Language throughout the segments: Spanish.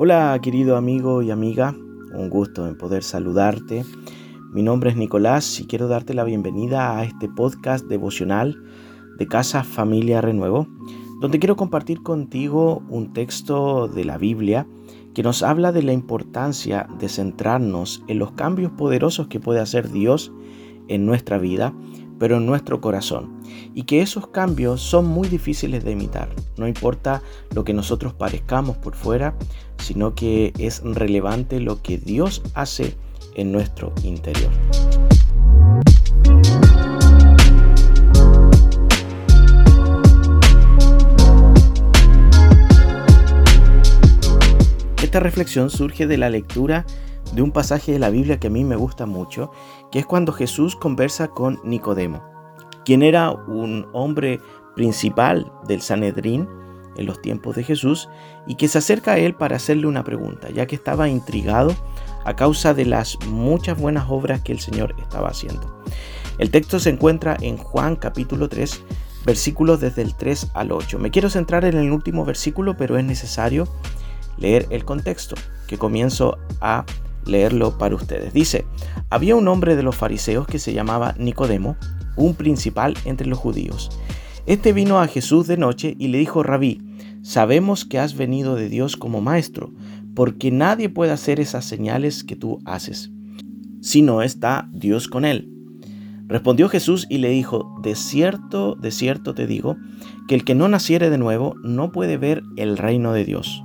Hola querido amigo y amiga, un gusto en poder saludarte. Mi nombre es Nicolás y quiero darte la bienvenida a este podcast devocional de Casa Familia Renuevo, donde quiero compartir contigo un texto de la Biblia que nos habla de la importancia de centrarnos en los cambios poderosos que puede hacer Dios en nuestra vida pero en nuestro corazón. Y que esos cambios son muy difíciles de imitar. No importa lo que nosotros parezcamos por fuera, sino que es relevante lo que Dios hace en nuestro interior. Esta reflexión surge de la lectura de un pasaje de la Biblia que a mí me gusta mucho, que es cuando Jesús conversa con Nicodemo, quien era un hombre principal del Sanedrín en los tiempos de Jesús y que se acerca a él para hacerle una pregunta, ya que estaba intrigado a causa de las muchas buenas obras que el Señor estaba haciendo. El texto se encuentra en Juan capítulo 3, versículos desde el 3 al 8. Me quiero centrar en el último versículo, pero es necesario leer el contexto que comienzo a leerlo para ustedes. Dice, había un hombre de los fariseos que se llamaba Nicodemo, un principal entre los judíos. Este vino a Jesús de noche y le dijo, Rabí, sabemos que has venido de Dios como maestro, porque nadie puede hacer esas señales que tú haces, si no está Dios con él. Respondió Jesús y le dijo, de cierto, de cierto te digo, que el que no naciere de nuevo no puede ver el reino de Dios.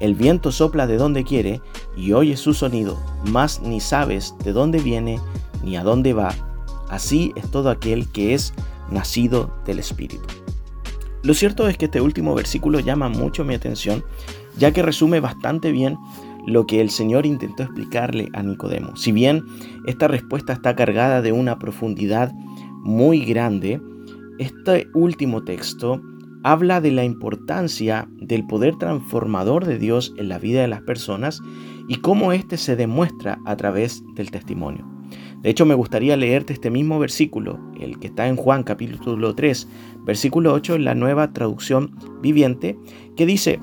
El viento sopla de donde quiere y oyes su sonido, mas ni sabes de dónde viene ni a dónde va. Así es todo aquel que es nacido del Espíritu. Lo cierto es que este último versículo llama mucho mi atención, ya que resume bastante bien lo que el Señor intentó explicarle a Nicodemo. Si bien esta respuesta está cargada de una profundidad muy grande, este último texto habla de la importancia del poder transformador de Dios en la vida de las personas y cómo éste se demuestra a través del testimonio. De hecho, me gustaría leerte este mismo versículo, el que está en Juan capítulo 3, versículo 8, en la nueva traducción viviente, que dice,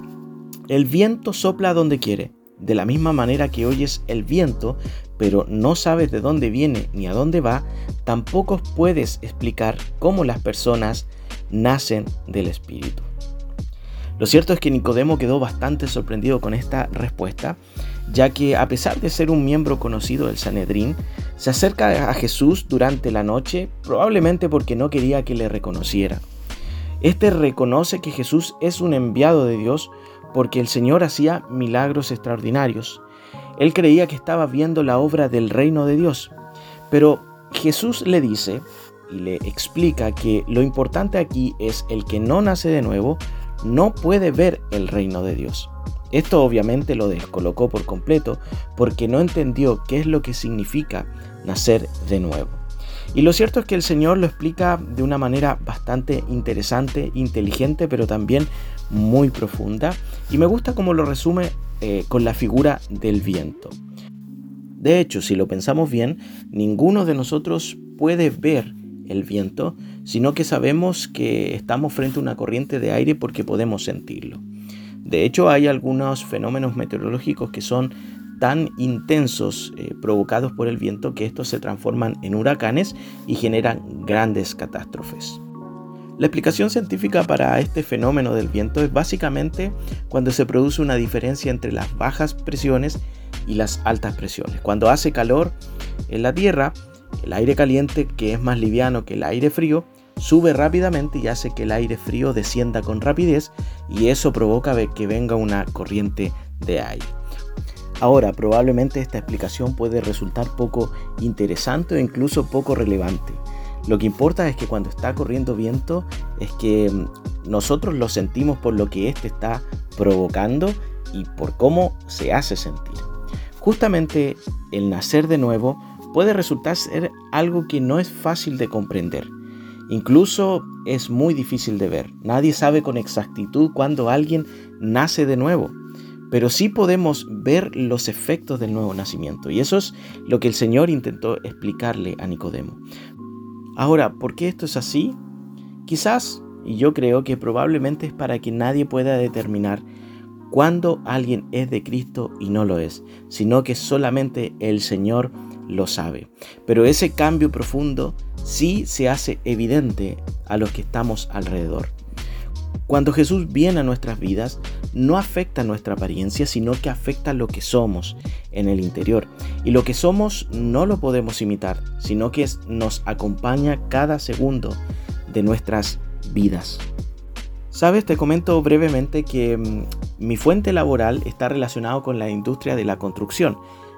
el viento sopla donde quiere, de la misma manera que oyes el viento, pero no sabes de dónde viene ni a dónde va, tampoco puedes explicar cómo las personas nacen del Espíritu. Lo cierto es que Nicodemo quedó bastante sorprendido con esta respuesta, ya que a pesar de ser un miembro conocido del Sanedrín, se acerca a Jesús durante la noche, probablemente porque no quería que le reconociera. Este reconoce que Jesús es un enviado de Dios porque el Señor hacía milagros extraordinarios. Él creía que estaba viendo la obra del reino de Dios, pero Jesús le dice y le explica que lo importante aquí es el que no nace de nuevo no puede ver el reino de Dios. Esto obviamente lo descolocó por completo porque no entendió qué es lo que significa nacer de nuevo. Y lo cierto es que el Señor lo explica de una manera bastante interesante, inteligente, pero también muy profunda. Y me gusta cómo lo resume eh, con la figura del viento. De hecho, si lo pensamos bien, ninguno de nosotros puede ver el viento, sino que sabemos que estamos frente a una corriente de aire porque podemos sentirlo. De hecho, hay algunos fenómenos meteorológicos que son tan intensos eh, provocados por el viento que estos se transforman en huracanes y generan grandes catástrofes. La explicación científica para este fenómeno del viento es básicamente cuando se produce una diferencia entre las bajas presiones y las altas presiones. Cuando hace calor en la Tierra, el aire caliente, que es más liviano que el aire frío, sube rápidamente y hace que el aire frío descienda con rapidez y eso provoca que venga una corriente de aire. Ahora, probablemente esta explicación puede resultar poco interesante o incluso poco relevante. Lo que importa es que cuando está corriendo viento es que mm, nosotros lo sentimos por lo que éste está provocando y por cómo se hace sentir. Justamente el nacer de nuevo puede resultar ser algo que no es fácil de comprender. Incluso es muy difícil de ver. Nadie sabe con exactitud cuándo alguien nace de nuevo. Pero sí podemos ver los efectos del nuevo nacimiento. Y eso es lo que el Señor intentó explicarle a Nicodemo. Ahora, ¿por qué esto es así? Quizás, y yo creo que probablemente es para que nadie pueda determinar cuándo alguien es de Cristo y no lo es, sino que solamente el Señor lo sabe. Pero ese cambio profundo sí se hace evidente a los que estamos alrededor. Cuando Jesús viene a nuestras vidas, no afecta nuestra apariencia, sino que afecta lo que somos en el interior. Y lo que somos no lo podemos imitar, sino que nos acompaña cada segundo de nuestras vidas. Sabes, te comento brevemente que mm, mi fuente laboral está relacionado con la industria de la construcción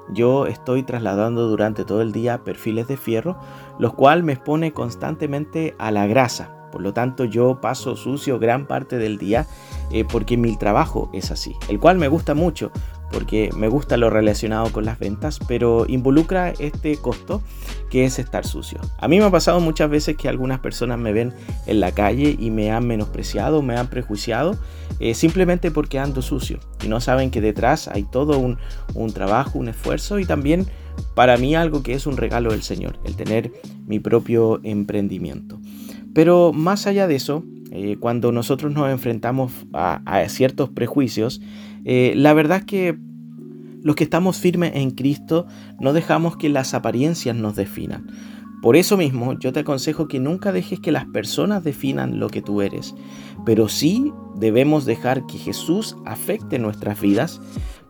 yo estoy trasladando durante todo el día perfiles de fierro, los cuales me expone constantemente a la grasa. Por lo tanto, yo paso sucio gran parte del día eh, porque mi trabajo es así, el cual me gusta mucho porque me gusta lo relacionado con las ventas, pero involucra este costo que es estar sucio. A mí me ha pasado muchas veces que algunas personas me ven en la calle y me han menospreciado, me han prejuiciado, eh, simplemente porque ando sucio y no saben que detrás hay todo un, un trabajo, un esfuerzo y también para mí algo que es un regalo del Señor, el tener mi propio emprendimiento. Pero más allá de eso, eh, cuando nosotros nos enfrentamos a, ciertos prejuicios, eh, la verdad es que los que estamos firmes en Cristo no dejamos que las apariencias nos definan. Por eso mismo yo te aconsejo que nunca dejes que las personas definan lo que tú eres, pero sí debemos dejar que Jesús afecte nuestras vidas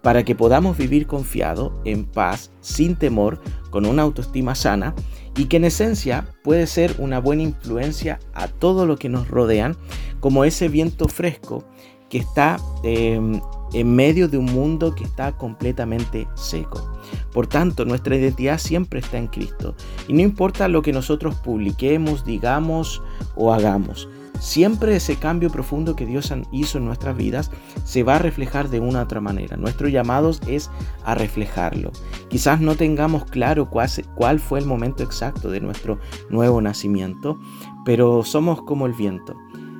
para que podamos vivir confiado, en paz, sin temor, con una autoestima sana y que en esencia puede ser una buena influencia a todo lo que nos rodean, como ese viento fresco que está em, en medio de un mundo que está completamente seco. Por tanto, nuestra identidad siempre está en Cristo y no importa lo que nosotros publiquemos, digamos o hagamos. Siempre ese cambio profundo que Dios hizo en nuestras vidas se va a reflejar de una u otra manera. Nuestro llamado es a reflejarlo. Quizás no tengamos claro cuál, fue el momento exacto de nuestro nuevo nacimiento, pero somos como el viento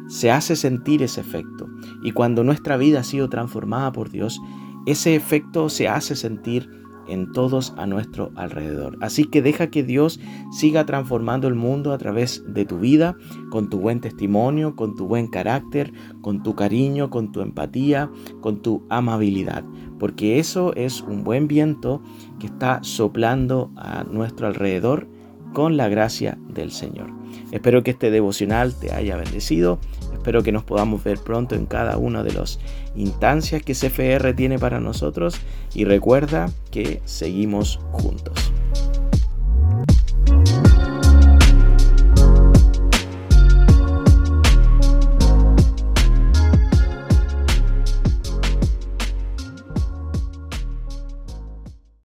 se hace sentir ese efecto. Y cuando nuestra vida ha sido transformada por Dios, ese efecto se hace sentir en todos a nuestro alrededor. Así que deja que Dios siga transformando el mundo a través de tu vida, con tu buen testimonio, con tu buen carácter, con tu cariño, con tu empatía, con tu amabilidad. Porque eso es un buen viento que está soplando a nuestro alrededor con la gracia del Señor. Espero que este devocional te haya bendecido. Espero que nos podamos ver pronto en cada una de las instancias que CFR tiene para nosotros y recuerda que seguimos juntos.